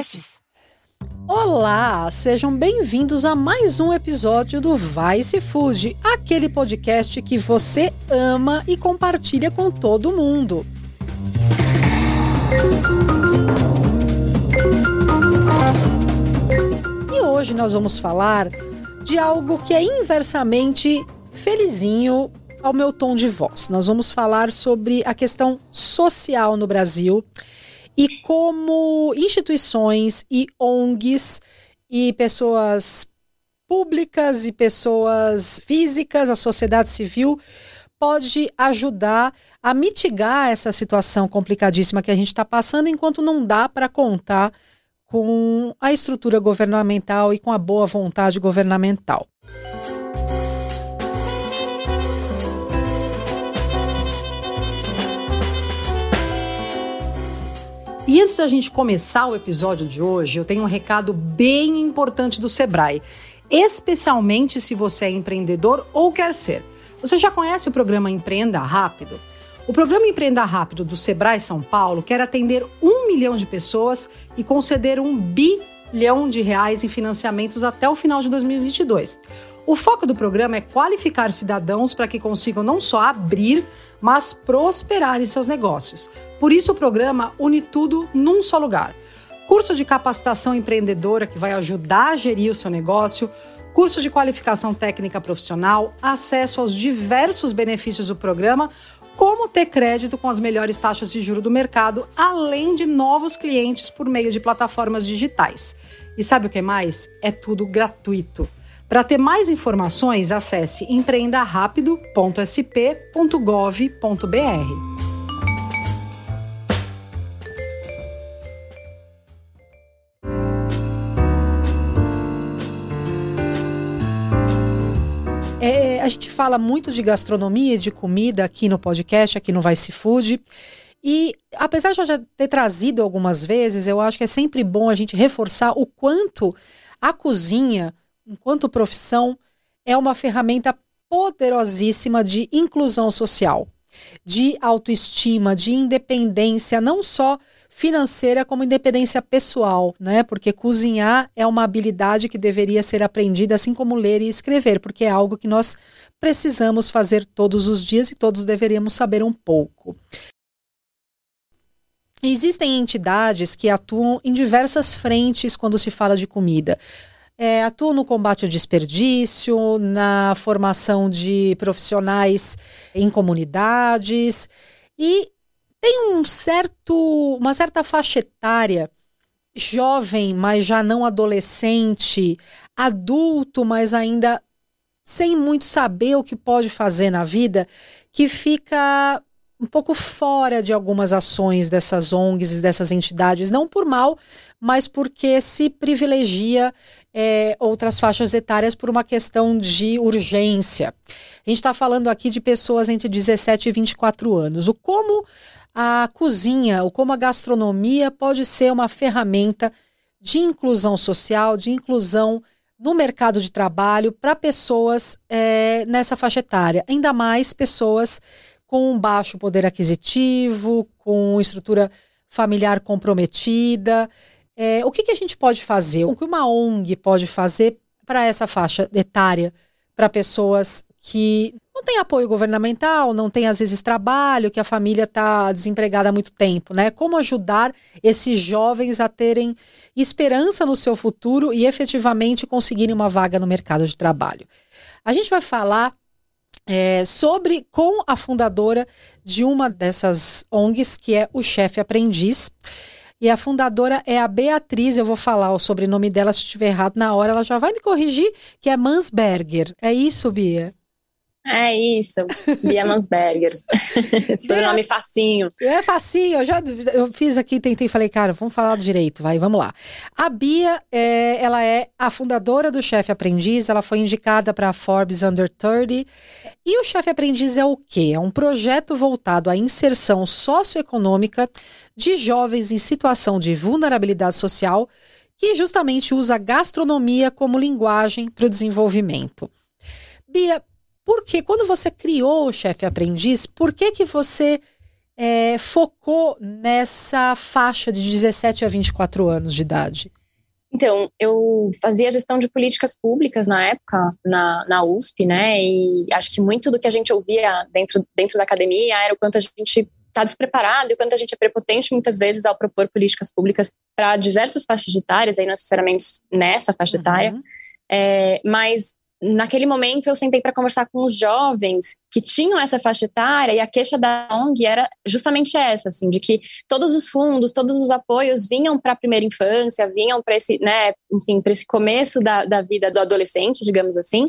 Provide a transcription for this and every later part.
podcasts. Olá, sejam bem-vindos a mais um episódio do Vai Se Fude, aquele podcast que você ama e compartilha com todo mundo. E hoje nós vamos falar de algo que é inversamente felizinho ao meu tom de voz. Nós vamos falar sobre a questão social no Brasil e como instituições e ONGs e pessoas públicas e pessoas físicas, a sociedade civil pode ajudar a mitigar essa situação complicadíssima que a gente está passando, enquanto não dá para contar com a estrutura governamental e com a boa vontade governamental. E antes da gente começar o episódio de hoje, eu tenho um recado bem importante do Sebrae, especialmente se você é empreendedor ou quer ser. Você já conhece o programa Empreenda Rápido? O programa Empreenda Rápido do Sebrae São Paulo quer atender um milhão de pessoas e conceder um bilhão de reais em financiamentos até o final de 2022. O foco do programa é qualificar cidadãos para que consigam não só abrir, mas prosperar em seus negócios. Por isso, o programa une tudo num só lugar. Curso de capacitação empreendedora que vai ajudar a gerir o seu negócio, curso de qualificação técnica profissional, acesso aos diversos benefícios do programa, como ter crédito com as melhores taxas de juro do mercado, além de novos clientes por meio de plataformas digitais. E sabe o que mais? É tudo gratuito. Para ter mais informações, acesse empreendarapido.sp.gov.br. É, a gente fala muito de gastronomia e de comida aqui no podcast, aqui no Vice Food. E apesar de eu já ter trazido algumas vezes, eu acho que é sempre bom a gente reforçar o quanto a cozinha, enquanto profissão, é uma ferramenta poderosíssima de inclusão social, de autoestima, de independência, não só financeira como independência pessoal, né? Porque cozinhar é uma habilidade que deveria ser aprendida assim como ler e escrever, porque é algo que nós precisamos fazer todos os dias e todos deveríamos saber um pouco. Existem entidades que atuam em diversas frentes quando se fala de comida. É, atuam no combate ao desperdício, na formação de profissionais em comunidades e tem um certo, uma certa faixa etária, jovem, mas já não adolescente, adulto, mas ainda sem muito saber o que pode fazer na vida, que fica um pouco fora de algumas ações dessas ONGs e dessas entidades, não por mal, mas porque se privilegia é, outras faixas etárias por uma questão de urgência. A gente está falando aqui de pessoas entre 17 e 24 anos. O como a cozinha ou como a gastronomia pode ser uma ferramenta de inclusão social, de inclusão no mercado de trabalho para pessoas é, nessa faixa etária, ainda mais pessoas com baixo poder aquisitivo, com estrutura familiar comprometida. É, o que, que a gente pode fazer? O que uma ONG pode fazer para essa faixa etária, para pessoas que não tem apoio governamental, não tem às vezes trabalho, que a família está desempregada há muito tempo, né? Como ajudar esses jovens a terem esperança no seu futuro e efetivamente conseguirem uma vaga no mercado de trabalho. A gente vai falar é, sobre com a fundadora de uma dessas ONGs, que é o Chefe Aprendiz. E a fundadora é a Beatriz, eu vou falar o sobrenome dela, se estiver errado na hora, ela já vai me corrigir, que é Mansberger. É isso, Bia? É isso, Bia Mansberger. Sobrenome facinho. É facinho, eu já eu fiz aqui, tentei, falei, cara, vamos falar direito, vai, vamos lá. A Bia, é, ela é a fundadora do Chefe Aprendiz, ela foi indicada para a Forbes Under 30. E o Chefe Aprendiz é o quê? É um projeto voltado à inserção socioeconômica de jovens em situação de vulnerabilidade social que justamente usa a gastronomia como linguagem para o desenvolvimento. Bia, porque quando você criou o chefe aprendiz, por que que você é, focou nessa faixa de 17 a 24 anos de idade? Então, eu fazia gestão de políticas públicas na época, na, na USP, né? E acho que muito do que a gente ouvia dentro, dentro da academia era o quanto a gente está despreparado e o quanto a gente é prepotente muitas vezes ao propor políticas públicas para diversas faixas etárias, aí não necessariamente nessa faixa uhum. etária. É, mas naquele momento eu sentei para conversar com os jovens que tinham essa faixa etária e a queixa da ONG era justamente essa, assim, de que todos os fundos, todos os apoios vinham para a primeira infância, vinham para esse, né, enfim, para esse começo da, da vida do adolescente, digamos assim,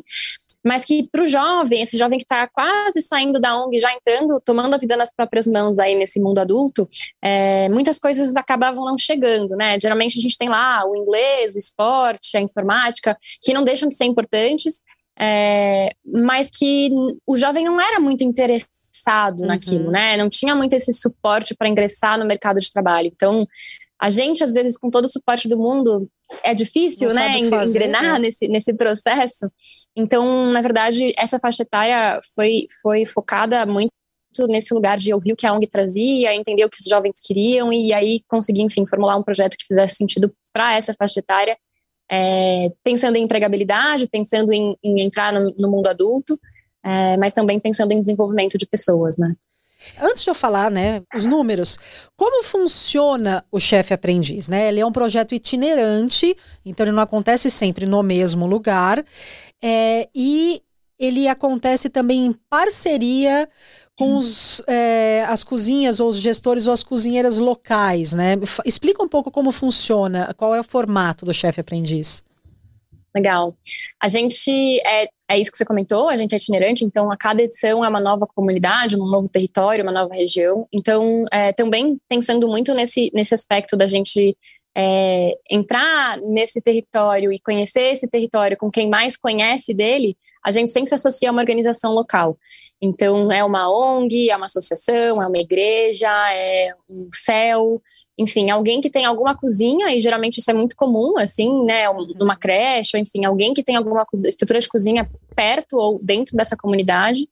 mas que para o jovem, esse jovem que está quase saindo da ONG, já entrando, tomando a vida nas próprias mãos aí nesse mundo adulto, é, muitas coisas acabavam não chegando, né? Geralmente a gente tem lá o inglês, o esporte, a informática, que não deixam de ser importantes, é, mas que o jovem não era muito interessado uhum. naquilo, né? Não tinha muito esse suporte para ingressar no mercado de trabalho. Então, a gente, às vezes, com todo o suporte do mundo, é difícil, Não né, fazer, engrenar né? nesse, nesse processo. Então, na verdade, essa faixa etária foi, foi focada muito nesse lugar de ouvir o que a ONG trazia, entender o que os jovens queriam e aí conseguir, enfim, formular um projeto que fizesse sentido para essa faixa etária, é, pensando em empregabilidade, pensando em, em entrar no, no, mundo adulto, é, mas também pensando em desenvolvimento de pessoas, né. Antes de eu falar, né, os números, como funciona o chefe aprendiz, né? Ele é um projeto itinerante, então ele não acontece sempre no mesmo lugar, é, e ele acontece também em parceria com os, é, as cozinhas ou os gestores ou as cozinheiras locais, né? Explica um pouco como funciona, qual é o formato do chefe aprendiz. Legal. A gente é, é isso que você comentou, a gente é itinerante, então a cada edição é uma nova comunidade, um novo território, uma nova região. Então, é, também pensando muito nesse, nesse aspecto da gente é, entrar nesse território e conhecer esse território com quem mais conhece dele, a gente sempre se associa a uma organização local. Então, é uma ONG, é uma associação, é uma igreja, é um céu, enfim, alguém que tem alguma cozinha, e geralmente isso é muito comum, assim, né, numa creche, ou enfim, alguém que tem alguma estrutura de cozinha perto ou dentro dessa comunidade.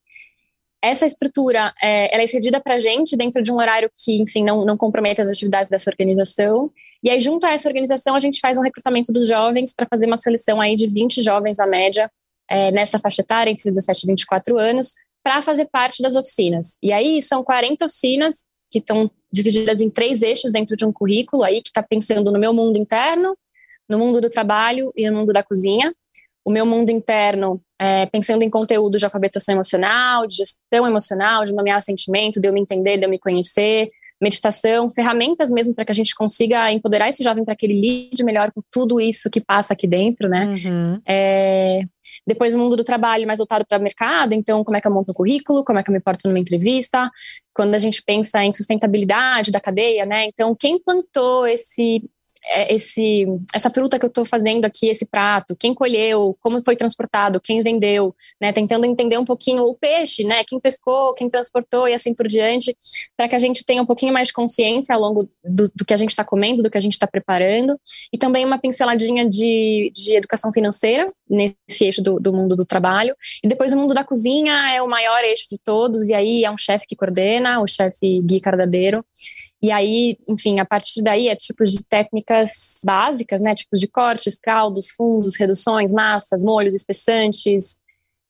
Essa estrutura, é, ela é cedida para a gente dentro de um horário que, enfim, não, não compromete as atividades dessa organização. E aí, junto a essa organização, a gente faz um recrutamento dos jovens para fazer uma seleção aí de 20 jovens, na média, é, nessa faixa etária, entre 17 e 24 anos, para fazer parte das oficinas. E aí são 40 oficinas que estão divididas em três eixos dentro de um currículo aí que está pensando no meu mundo interno, no mundo do trabalho e no mundo da cozinha. O meu mundo interno, é, pensando em conteúdo de alfabetização emocional, de gestão emocional, de nomear sentimento, de eu me entender, de eu me conhecer, meditação, ferramentas mesmo para que a gente consiga empoderar esse jovem para que ele lide melhor com tudo isso que passa aqui dentro, né? Uhum. É, depois o mundo do trabalho mais voltado para o mercado, então como é que eu monto um currículo, como é que eu me porto numa entrevista, quando a gente pensa em sustentabilidade da cadeia, né? Então quem plantou esse esse, essa fruta que eu estou fazendo aqui, esse prato, quem colheu, como foi transportado, quem vendeu, né, tentando entender um pouquinho o peixe, né, quem pescou, quem transportou e assim por diante, para que a gente tenha um pouquinho mais de consciência ao longo do, do que a gente está comendo, do que a gente está preparando, e também uma pinceladinha de, de educação financeira nesse eixo do, do mundo do trabalho, e depois o mundo da cozinha é o maior eixo de todos, e aí é um chefe que coordena, o chefe Gui Cardadeiro, e aí, enfim, a partir daí é tipos de técnicas básicas, né? Tipos de cortes, caldos, fundos, reduções, massas, molhos, espessantes.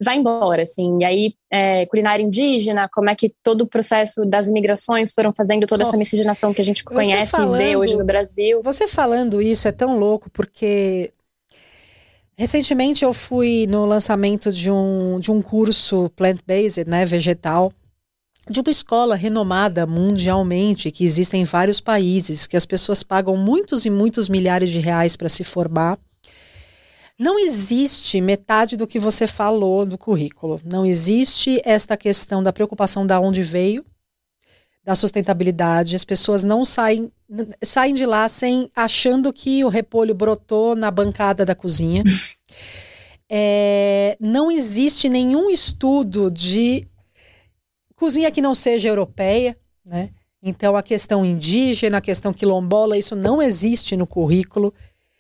Vai embora, assim. E aí, é, culinária indígena, como é que todo o processo das imigrações foram fazendo toda Nossa, essa miscigenação que a gente conhece falando, e vê hoje no Brasil. Você falando isso é tão louco, porque recentemente eu fui no lançamento de um, de um curso plant-based, né? Vegetal de uma escola renomada mundialmente, que existe em vários países, que as pessoas pagam muitos e muitos milhares de reais para se formar. Não existe metade do que você falou do currículo. Não existe esta questão da preocupação da onde veio, da sustentabilidade. As pessoas não saem saem de lá sem achando que o repolho brotou na bancada da cozinha. É, não existe nenhum estudo de Cozinha que não seja europeia, né? Então a questão indígena, a questão quilombola, isso não existe no currículo.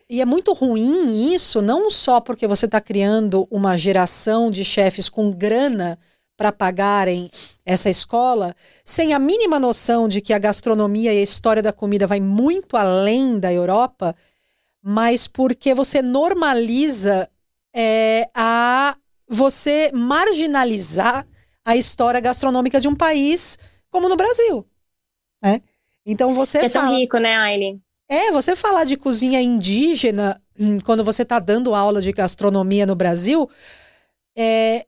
E é muito ruim isso, não só porque você está criando uma geração de chefes com grana para pagarem essa escola, sem a mínima noção de que a gastronomia e a história da comida vai muito além da Europa, mas porque você normaliza é, a você marginalizar a história gastronômica de um país como no Brasil. Né? Então você é fala... tão rico, né, Aileen? É, você falar de cozinha indígena hum, quando você está dando aula de gastronomia no Brasil, é,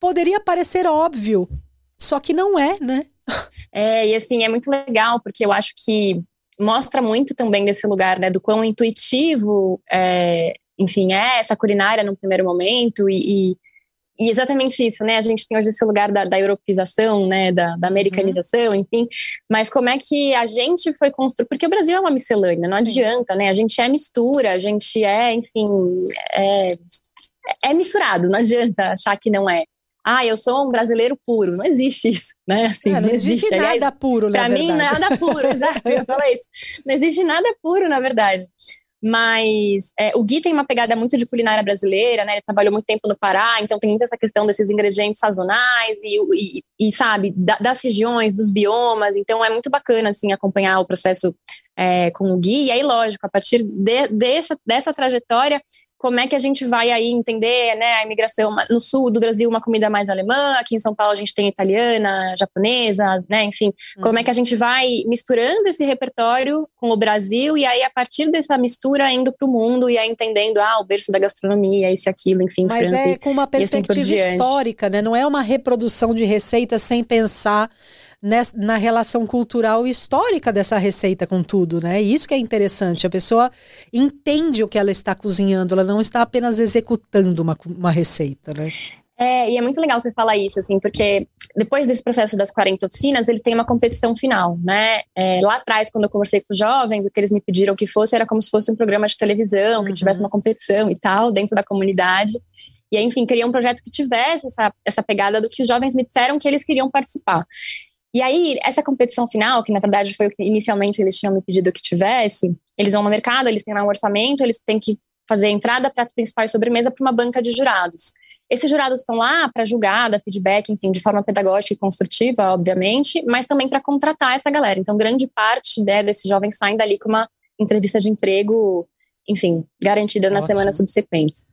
poderia parecer óbvio, só que não é, né? É, e assim, é muito legal, porque eu acho que mostra muito também desse lugar, né, do quão intuitivo, é, enfim, é essa culinária no primeiro momento e, e e exatamente isso, né? A gente tem hoje esse lugar da, da europeização, né? Da, da americanização, uhum. enfim. Mas como é que a gente foi construir? Porque o Brasil é uma miscelânea, não Sim. adianta, né? A gente é mistura, a gente é, enfim, é, é misturado, não adianta achar que não é. Ah, eu sou um brasileiro puro. Não existe isso, né? Assim, é, não, não, existe, nada Aliás, puro, na Pra mim, nada puro, exato. Eu falei isso. Não existe nada puro, na verdade. Mas é, o Gui tem uma pegada muito de culinária brasileira, né? Ele trabalhou muito tempo no Pará, então tem muita essa questão desses ingredientes sazonais e, e, e sabe, da, das regiões, dos biomas. Então é muito bacana, assim, acompanhar o processo é, com o Gui. E aí, lógico, a partir de, dessa, dessa trajetória, como é que a gente vai aí entender né, a imigração no sul do Brasil, uma comida mais alemã, aqui em São Paulo a gente tem italiana, japonesa, né, enfim, uhum. como é que a gente vai misturando esse repertório com o Brasil e aí a partir dessa mistura indo para o mundo e aí entendendo, ah, o berço da gastronomia, isso e aquilo, enfim, Mas França, é com uma assim perspectiva assim histórica, né, não é uma reprodução de receitas sem pensar nessa, na relação cultural e histórica dessa receita com tudo, né? Isso que é interessante. A pessoa entende o que ela está cozinhando, ela não está apenas executando uma, uma receita, né? É, e é muito legal você falar isso, assim, porque depois desse processo das 40 oficinas, eles têm uma competição final, né? É, lá atrás, quando eu conversei com os jovens, o que eles me pediram que fosse era como se fosse um programa de televisão, que uhum. tivesse uma competição e tal, dentro da comunidade. E aí, enfim, queria um projeto que tivesse essa, essa pegada do que os jovens me disseram que eles queriam participar. E aí, essa competição final, que na verdade foi o que inicialmente eles tinham me pedido que tivesse, eles vão no mercado, eles têm lá um orçamento, eles têm que fazer a entrada, prato principal e sobremesa para uma banca de jurados. Esses jurados estão lá para julgar, dar feedback, enfim, de forma pedagógica e construtiva, obviamente, mas também para contratar essa galera. Então, grande parte né, desses jovens saem dali com uma entrevista de emprego, enfim, garantida nas semanas subsequentes.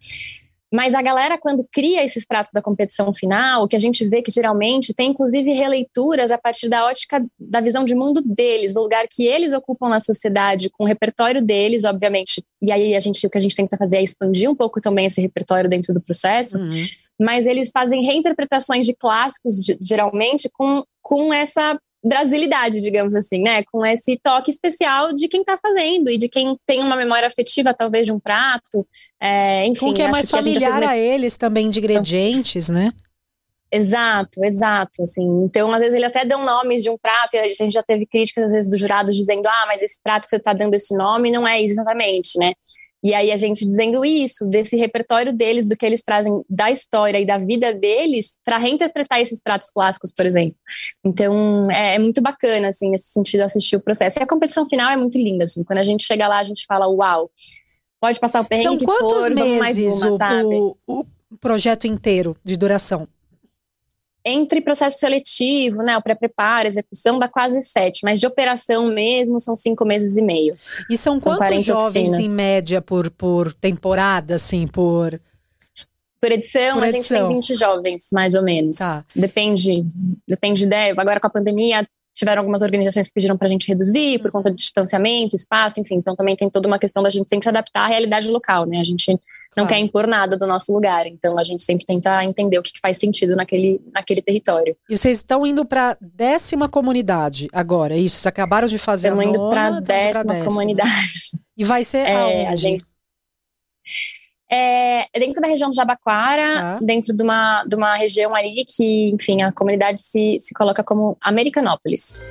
Mas a galera, quando cria esses pratos da competição final, que a gente vê que geralmente tem inclusive releituras a partir da ótica da visão de mundo deles, do lugar que eles ocupam na sociedade, com o repertório deles, obviamente. E aí a gente, o que a gente tenta fazer é expandir um pouco também esse repertório dentro do processo. Uhum. Mas eles fazem reinterpretações de clássicos, geralmente, com, com essa brasilidade, digamos assim, né? Com esse toque especial de quem está fazendo e de quem tem uma memória afetiva, talvez, de um prato. É, enfim, Com que é mais familiar a, a, eles também de ingredientes, né? Exato, exato, assim. Então, às vezes ele até dão nomes de um prato e a gente já teve críticas às vezes dos jurados dizendo: "Ah, mas esse prato que você está dando esse nome não é isso exatamente, né?" E aí a gente dizendo isso, desse repertório deles, do que eles trazem da história e da vida deles, para reinterpretar esses pratos clássicos, por exemplo. Então é, é, muito bacana, assim, nesse sentido, assistir o processo. E a competição final é muito linda, assim. Quando a gente chega lá, a gente fala, uau, pode passar o perrengue São quantos for, meses uma, o, o projeto inteiro de duração? Entre processo seletivo, né, o pré-preparo, execução, dá quase sete, mas de operação mesmo são cinco meses e meio. E são, são quantos jovens oficinas. em média por, por temporada, assim, por... Por edição, por a gente tem 20 jovens, mais ou menos. Tá. Depende, depende, né, agora com a pandemia tiveram algumas organizações que pediram para a gente reduzir por conta de distanciamento, espaço, enfim, então também tem toda uma questão da gente sempre se adaptar à realidade local, né, a gente não quer impor nada do nosso lugar. Então a gente sempre tenta entender o que faz sentido naquele, naquele território. E vocês estão indo para décima comunidade agora, é isso? Vocês acabaram de fazer Estamos a indo para décima, décima comunidade. E vai ser é, aonde? A gente, é, é dentro da região do Jabaquara, ah. dentro de uma, de uma região ali que, enfim, a comunidade se, se coloca como Americanópolis.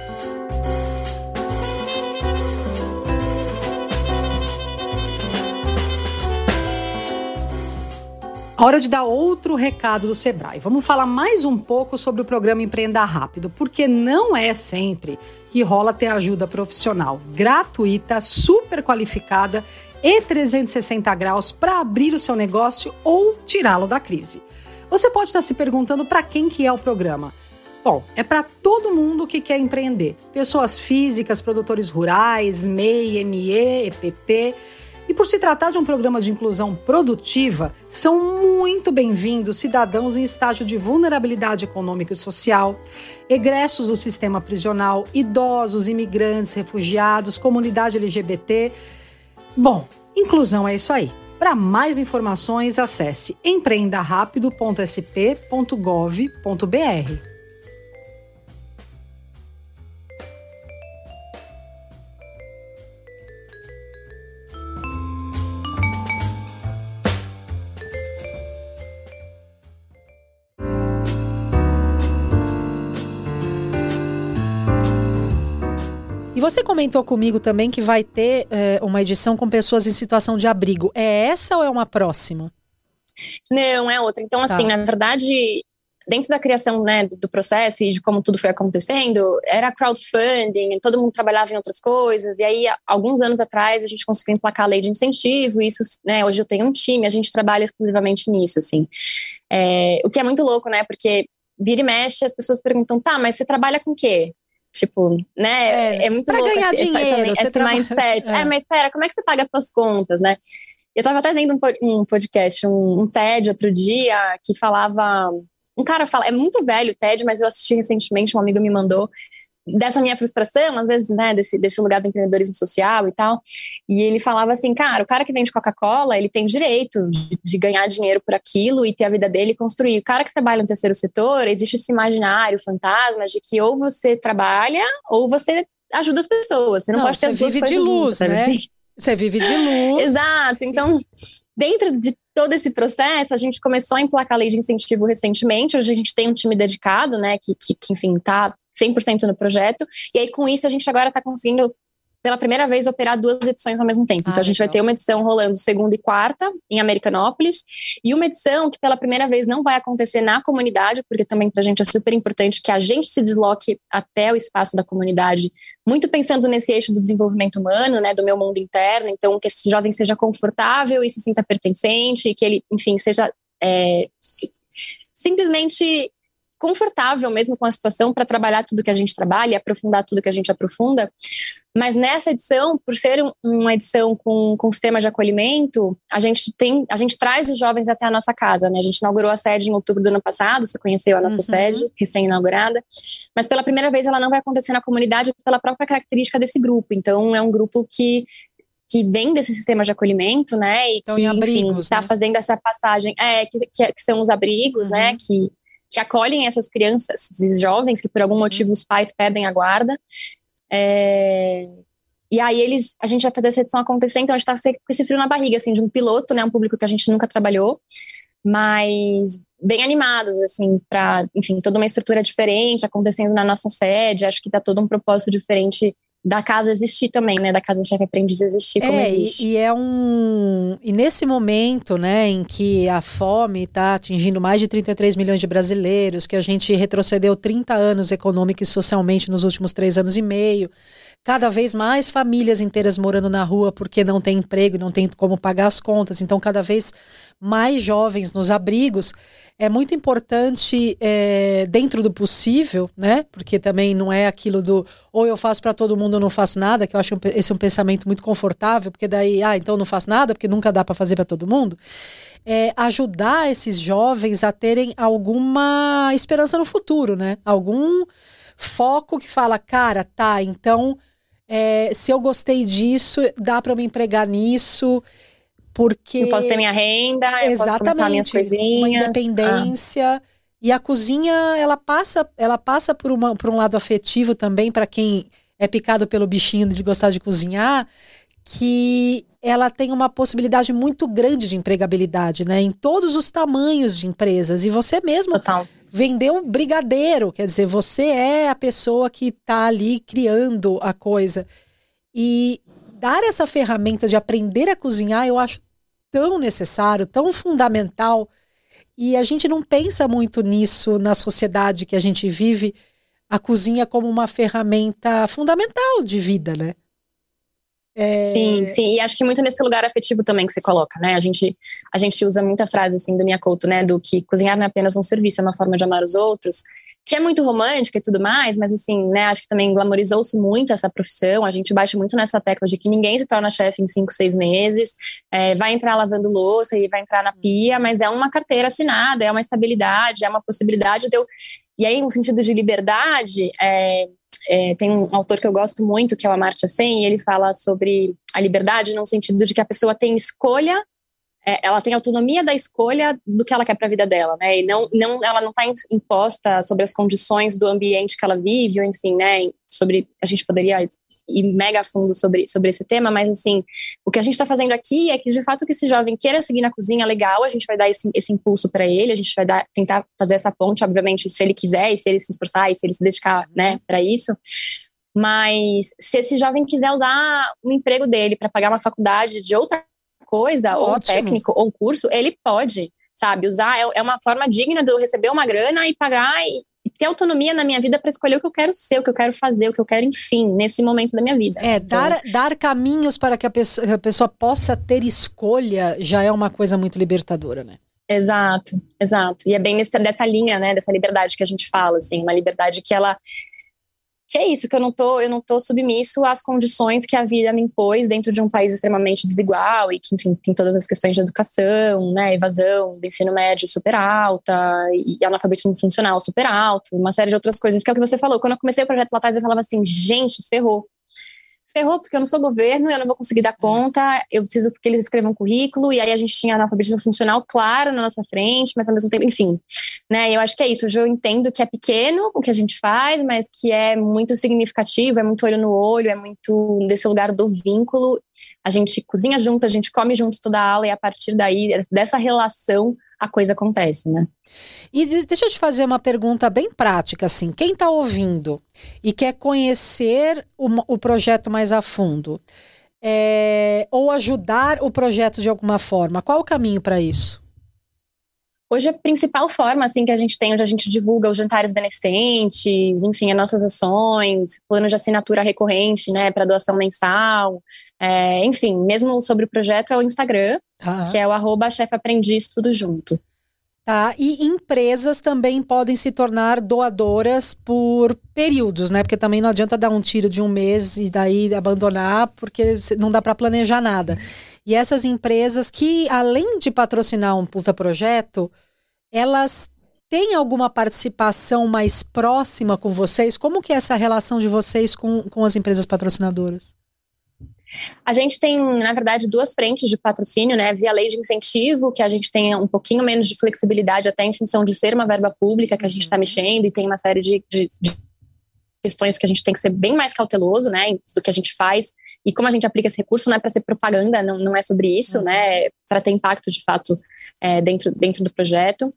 Hora de dar outro recado do Sebrae. Vamos falar mais um pouco sobre o programa Empreenda Rápido, porque não é sempre que rola ter ajuda profissional gratuita, super qualificada e 360 graus para abrir o seu negócio ou tirá-lo da crise. Você pode estar se perguntando para quem que é o programa. Bom, é para todo mundo que quer empreender. Pessoas físicas, produtores rurais, MEI, ME, EPP. E por se tratar de um programa de inclusão produtiva, são muito bem-vindos cidadãos em estágio de vulnerabilidade econômica e social, egressos do sistema prisional, idosos, imigrantes, refugiados, comunidade LGBT. Bom, inclusão é isso aí. Para mais informações, acesse empreendarápido.sp.gov.br. você comentou comigo também que vai ter é, uma edição com pessoas em situação de abrigo. É essa ou é uma próxima? Não, é outra. Então, tá. assim, na verdade, dentro da criação né, do processo e de como tudo foi acontecendo, era crowdfunding, todo mundo trabalhava em outras coisas, e aí, alguns anos atrás, a gente conseguiu emplacar a lei de incentivo, e isso, né, hoje eu tenho um time, a gente trabalha exclusivamente nisso, assim. É, o que é muito louco, né, porque vira e mexe, as pessoas perguntam, tá, mas você trabalha com o quê? Tipo, né? É, é muito pra louco ganhar esse, dinheiro, esse, esse mindset. É. é. mas espera, como é que você paga suas contas, né? Eu tava até vendo um, um podcast, um, um, TED outro dia, que falava. Um cara fala, é muito velho o TED, mas eu assisti recentemente, um amigo me mandou, dessa minha frustração, às vezes, né, desse, desse lugar do empreendedorismo social e tal. E ele falava assim, cara, o cara que vende Coca-Cola, ele tem o direito de, de, ganhar dinheiro por aquilo e ter a vida dele construir. O cara que trabalha no terceiro setor, existe esse imaginário, fantasma de que ou você trabalha ou você ajuda as pessoas. Você não, não pode ter as duas vive de luz, juntas, né? Assim. Você vive de luz. Exato. Então, dentro de todo esse processo, a gente começou a emplacar a lei de incentivo recentemente. Hoje a gente tem um time dedicado, né, que, que, que enfim, está 100% no projeto. E aí, com isso, a gente agora está conseguindo, pela primeira vez, operar duas edições ao mesmo tempo. Ah, então, a gente legal. vai ter uma edição rolando segunda e quarta, em Americanópolis, e uma edição que, pela primeira vez, não vai acontecer na comunidade, porque também para a gente é super importante que a gente se desloque até o espaço da comunidade muito pensando nesse eixo do desenvolvimento humano, né, do meu mundo interno, então que esse jovem seja confortável e se sinta pertencente, e que ele, enfim, seja é, simplesmente confortável mesmo com a situação para trabalhar tudo que a gente trabalha, aprofundar tudo que a gente aprofunda. Mas nessa edição, por ser uma edição com, com sistema de acolhimento, a gente tem, a gente traz os jovens até a nossa casa, né? A gente inaugurou a sede em outubro do ano passado, você conheceu a nossa uhum. sede recém-inaugurada, mas pela primeira vez ela não vai acontecer na comunidade pela própria característica desse grupo. Então é um grupo que que vem desse sistema de acolhimento, né? E então, que, enfim, está né? fazendo essa passagem, é, que, que, que são os abrigos, né? uhum. né? Que que acolhem essas crianças, esses jovens que por algum motivo os pais perdem a guarda. É, e aí eles, a gente vai fazer essa edição acontecer, então a gente tá com esse frio na barriga, assim, de um piloto, né, um público que a gente nunca trabalhou, mas bem animados, assim, para, enfim, toda uma estrutura diferente acontecendo na nossa sede, acho que tá todo um propósito diferente da casa existir também, né? Da casa chefe aprendiz existir como é, existe. E, e, é um. E nesse momento, né, em que a fome está atingindo mais de 33 milhões de brasileiros, que a gente retrocedeu 30 anos econômica e socialmente nos últimos três anos e meio, cada vez mais famílias inteiras morando na rua porque não tem emprego, não tem como pagar as contas, então cada vez mais jovens nos abrigos é muito importante é, dentro do possível, né? Porque também não é aquilo do ou eu faço para todo mundo ou não faço nada, que eu acho esse é um pensamento muito confortável, porque daí, ah, então não faço nada, porque nunca dá para fazer para todo mundo. É, ajudar esses jovens a terem alguma esperança no futuro, né? Algum foco que fala, cara, tá, então é, se eu gostei disso, dá para me empregar nisso porque eu posso ter minha renda, eu posso começar minhas coisinhas, uma independência. Ah. E a cozinha, ela passa, ela passa por, uma, por um lado afetivo também para quem é picado pelo bichinho de gostar de cozinhar, que ela tem uma possibilidade muito grande de empregabilidade, né? Em todos os tamanhos de empresas. E você mesmo Total. Vendeu brigadeiro, quer dizer, você é a pessoa que está ali criando a coisa. E dar essa ferramenta de aprender a cozinhar, eu acho tão necessário, tão fundamental. E a gente não pensa muito nisso na sociedade que a gente vive, a cozinha como uma ferramenta fundamental de vida, né? É... Sim, sim, e acho que muito nesse lugar afetivo também que você coloca, né? A gente, a gente usa muita frase assim do Minha Couto, né? Do que cozinhar não é apenas um serviço, é uma forma de amar os outros que é muito romântica e tudo mais, mas assim, né, acho que também glamorizou-se muito essa profissão. A gente bate muito nessa tecla de que ninguém se torna chefe em cinco, seis meses, é, vai entrar lavando louça e vai entrar na pia, mas é uma carteira assinada, é uma estabilidade, é uma possibilidade de eu. E aí, no sentido de liberdade, é, é, tem um autor que eu gosto muito, que é o Amartya Sen, e ele fala sobre a liberdade no sentido de que a pessoa tem escolha é, ela tem autonomia da escolha do que ela quer para a vida dela, né? E não, não, ela não está imposta sobre as condições do ambiente que ela vive, ou enfim, né? Sobre a gente poderia ir mega fundo sobre, sobre esse tema, mas assim, o que a gente está fazendo aqui é que de fato que esse jovem queira seguir na cozinha, legal, a gente vai dar esse, esse impulso para ele, a gente vai dar, tentar fazer essa ponte, obviamente, se ele quiser, e se ele se esforçar, e se ele se dedicar, né, para isso. Mas se esse jovem quiser usar o emprego dele para pagar uma faculdade de outra coisa, Ótimo. ou um técnico, ou um curso, ele pode, sabe, usar. É, é uma forma digna de eu receber uma grana e pagar e, e ter autonomia na minha vida para escolher o que eu quero ser, o que eu quero fazer, o que eu quero, enfim, nesse momento da minha vida. É, então, dar, dar caminhos para que a pessoa, a pessoa possa ter escolha já é uma coisa muito libertadora, né? Exato, exato. E é bem nessa, dessa linha, né, dessa liberdade que a gente fala, assim, uma liberdade que ela que é isso, que eu não tô, eu não tô submisso às condições que a vida me impôs dentro de um país extremamente desigual e que, enfim, tem todas as questões de educação, né, evasão do ensino médio super alta e analfabetismo funcional super alto, uma série de outras coisas, que é o que você falou. Quando eu comecei o projeto lá atrás, eu falava assim, gente, ferrou ferrou, porque eu não sou governo, eu não vou conseguir dar conta, eu preciso que eles escrevam um currículo, e aí a gente tinha analfabetismo funcional claro na nossa frente, mas ao mesmo tempo, enfim, né, eu acho que é isso, hoje eu entendo que é pequeno o que a gente faz, mas que é muito significativo, é muito olho no olho, é muito desse lugar do vínculo, a gente cozinha junto, a gente come junto toda a aula, e a partir daí, dessa relação, a coisa acontece, né? E deixa eu te fazer uma pergunta bem prática, assim. Quem está ouvindo e quer conhecer o, o projeto mais a fundo, é, ou ajudar o projeto de alguma forma, qual o caminho para isso? Hoje a principal forma assim que a gente tem, onde a gente divulga os jantares beneficentes, enfim, as nossas ações, plano de assinatura recorrente, né, para doação mensal, é, enfim, mesmo sobre o projeto é o Instagram, ah. que é o arroba aprendiz tudo junto. Tá, e empresas também podem se tornar doadoras por períodos, né? Porque também não adianta dar um tiro de um mês e daí abandonar, porque não dá para planejar nada. E essas empresas que, além de patrocinar um puta projeto, elas têm alguma participação mais próxima com vocês? Como que é essa relação de vocês com, com as empresas patrocinadoras? A gente tem, na verdade, duas frentes de patrocínio, né? Via lei de incentivo, que a gente tem um pouquinho menos de flexibilidade, até em função de ser uma verba pública que a gente está uhum. mexendo, e tem uma série de, de, de, questões que a gente tem que ser bem mais cauteloso, né? Do que a gente faz. E como a gente aplica esse recurso, não é para ser propaganda, não, não é sobre isso, uhum. né? É para ter impacto de fato é, dentro, dentro do projeto.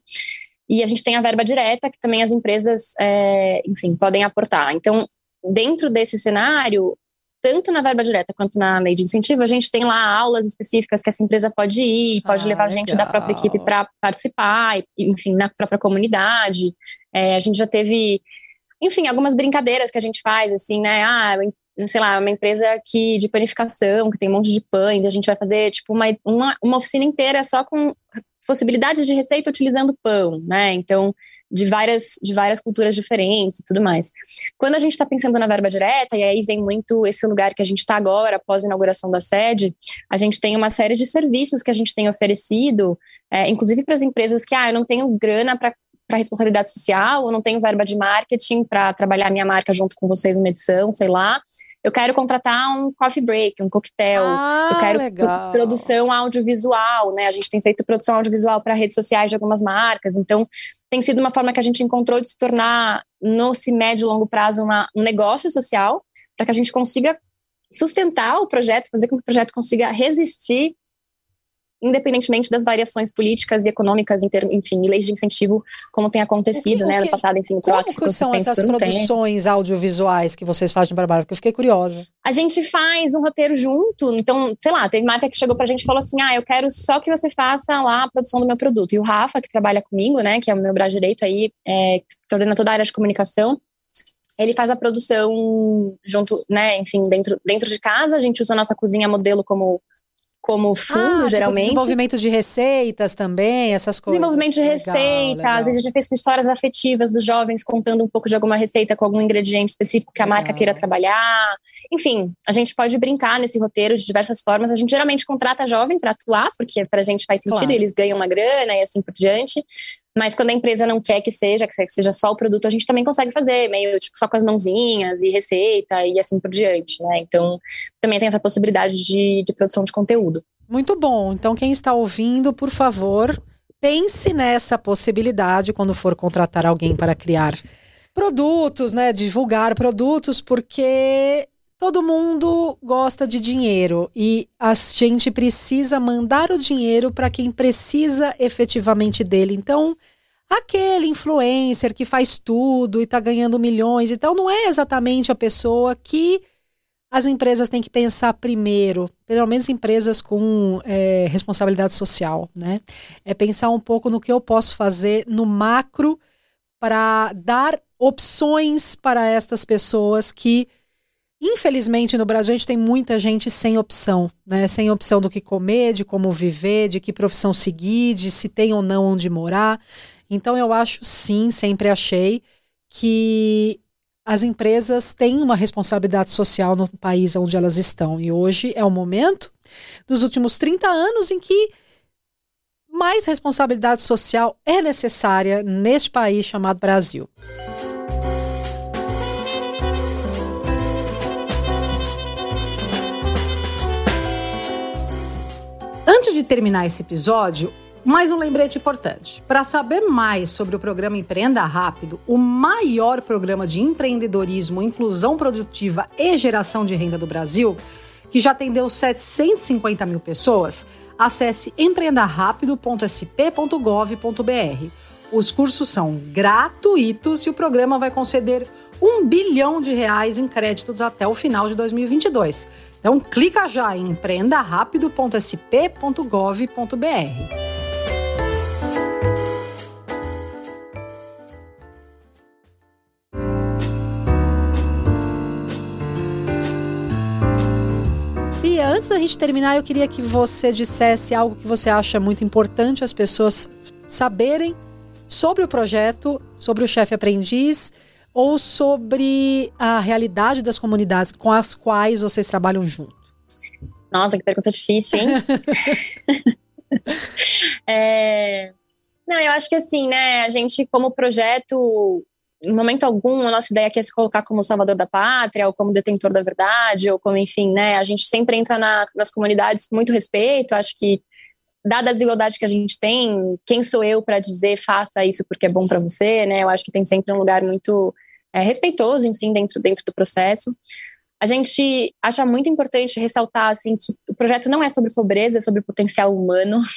E a gente tem a verba direta, que também as empresas, é, enfim, podem aportar. Então, dentro desse cenário, tanto na verba direta quanto na lei de incentivo, a gente tem lá aulas específicas que essa empresa pode ir, pode ah, levar legal. gente da própria equipe para participar, enfim, na própria comunidade. É, a gente já teve, enfim, algumas brincadeiras que a gente faz, assim, né? Ah, sei lá, uma empresa que de panificação, que tem um monte de pães, a gente vai fazer tipo uma, uma, uma oficina inteira só com possibilidades de receita utilizando pão, né? Então, de várias, de várias culturas diferentes e tudo mais. Quando a gente está pensando na verba direta, e aí vem muito esse lugar que a gente está agora, após a inauguração da sede, a gente tem uma série de serviços que a gente tem oferecido, é, inclusive para as empresas que, ah, eu não tenho grana para para responsabilidade social, ou não tenho verba de marketing para trabalhar minha marca junto com vocês numa edição, sei lá. Eu quero contratar um coffee break, um coquetel. Ah, eu quero legal. produção audiovisual, né? A gente tem feito produção audiovisual para redes sociais de algumas marcas. Então, tem sido uma forma que a gente encontrou de se tornar, no médio e longo prazo, uma, um negócio social, para que a gente consiga sustentar o projeto, fazer com que o projeto consiga resistir independentemente das variações políticas e econômicas, enfim, leis de incentivo, como tem acontecido, o que, né, no passado, enfim, Como que são essas produções tempo. audiovisuais que vocês fazem no Barbara? Porque eu fiquei curiosa. A gente faz um roteiro junto, então, sei lá, teve marca que chegou pra gente e falou assim, ah, eu quero só que você faça lá a produção do meu produto. E o Rafa, que trabalha comigo, né, que é o meu braço direito aí, é, que toda a área de comunicação, ele faz a produção junto, né, enfim, dentro, dentro de casa. A gente usa a nossa cozinha modelo como como fundo, ah, tipo geralmente. Tipo desenvolvimento de receitas também, essas coisas. Desenvolvimento de receitas, às vezes a gente fez com histórias afetivas dos jovens contando um pouco de alguma receita com algum ingrediente específico que a legal. marca queira trabalhar. Enfim, a gente pode brincar nesse roteiro de diversas formas. A gente geralmente contrata jovem para atuar, porque para a gente faz sentido, claro. eles ganham uma grana e assim por diante. Mas quando a empresa não quer que seja, que seja só o produto, a gente também consegue fazer, meio tipo só com as mãozinhas e receita e assim por diante, né? Então também tem essa possibilidade de, de produção de conteúdo. Muito bom. Então, quem está ouvindo, por favor, pense nessa possibilidade quando for contratar alguém para criar produtos, né? Divulgar produtos, porque todo mundo gosta de dinheiro e a gente precisa mandar o dinheiro para quem precisa efetivamente dele. Então, aquele influencer que faz tudo e está ganhando milhões, então não é exatamente a pessoa que as empresas têm que pensar primeiro, pelo menos empresas com é, responsabilidade social, né? É pensar um pouco no que eu posso fazer no macro para dar opções para estas pessoas que Infelizmente, no Brasil, a gente tem muita gente sem opção, né? Sem opção do que comer, de como viver, de que profissão seguir, de se tem ou não onde morar. Então, eu acho sim, sempre achei que as empresas têm uma responsabilidade social no país onde elas estão. E hoje é o momento dos últimos 30 anos em que mais responsabilidade social é necessária neste país chamado Brasil. Antes de terminar esse episódio, mais um lembrete importante. Para saber mais sobre o programa Empreenda Rápido, o maior programa de empreendedorismo, inclusão produtiva e geração de renda do Brasil, que já atendeu 750 mil pessoas, acesse empreendarápido.sp.gov.br. Os cursos são gratuitos e o programa vai conceder um bilhão de reais em créditos até o final de 2022. Então clica já em empreendarápido.sp.gov.br. antes da gente terminar, eu queria que você dissesse algo que você acha muito importante as pessoas saberem sobre o projeto, sobre o chefe aprendiz ou sobre a realidade das comunidades com as quais vocês trabalham junto. Nossa, que pergunta difícil, hein? é... Não, eu acho que assim, né, a gente como projeto em momento algum a nossa ideia aqui é se colocar como salvador da pátria ou como detentor da verdade ou como enfim né a gente sempre entra na, nas comunidades com muito respeito acho que dada a desigualdade que a gente tem quem sou eu para dizer faça isso porque é bom para você né eu acho que tem sempre um lugar muito é, respeitoso enfim dentro dentro do processo. A gente acha muito importante ressaltar assim que o projeto não é sobre pobreza é sobre potencial humano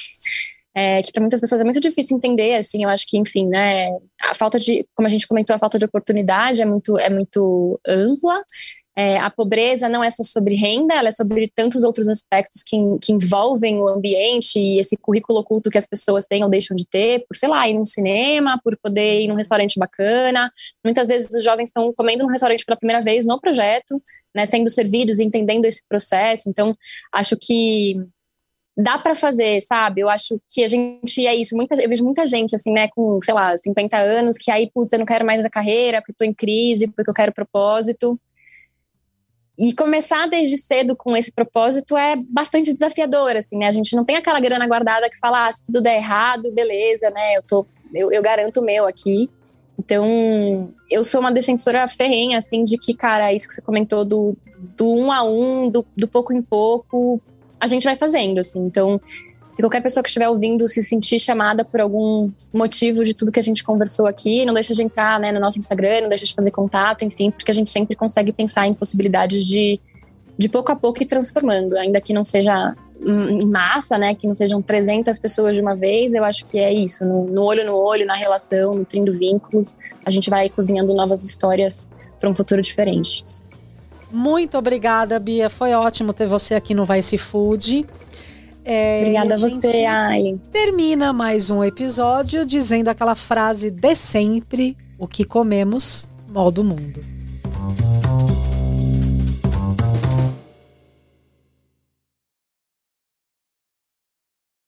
é, que para muitas pessoas é muito difícil entender, assim, eu acho que, enfim, né, a falta de, como a gente comentou, a falta de oportunidade é muito, é muito ampla, é, a pobreza não é só sobre renda, ela é sobre tantos outros aspectos que, que envolvem o ambiente e esse currículo oculto que as pessoas têm ou deixam de ter, por, sei lá, ir num cinema, por poder ir num restaurante bacana. Muitas vezes os jovens estão comendo num restaurante pela primeira vez no projeto, né, sendo servidos, entendendo esse processo. Então, acho que dá para fazer, sabe? Eu acho que a gente é isso. Muita, eu vejo muita gente, assim, né, com, sei lá, 50 anos, que aí, putz, eu não quero mais a carreira, porque tô em crise, porque eu quero propósito. E começar desde cedo com esse propósito é bastante desafiador, assim, né? A gente não tem aquela grana guardada que fala, ah, se tudo der errado, beleza, né? Eu, tô, eu, eu garanto o meu aqui. Então, eu sou uma defensora ferrenha, assim, de que, cara, isso que você comentou do, do um a um, do, do pouco em pouco, a gente vai fazendo, assim. Então, qualquer pessoa que estiver ouvindo se sentir chamada por algum motivo de tudo que a gente conversou aqui, não deixa de entrar né, no nosso Instagram, não deixa de fazer contato, enfim, porque a gente sempre consegue pensar em possibilidades de, de pouco a pouco ir transformando, ainda que não seja em massa, né, que não sejam 300 pessoas de uma vez, eu acho que é isso, no, no olho no olho, na relação, nutrindo vínculos, a gente vai cozinhando novas histórias para um futuro diferente. Muito obrigada, Bia. Foi ótimo ter você aqui no Vice Food. É, Obrigada a, você, Aileen. Termina mais um episódio dizendo aquela frase de sempre: o que comemos molda o mundo.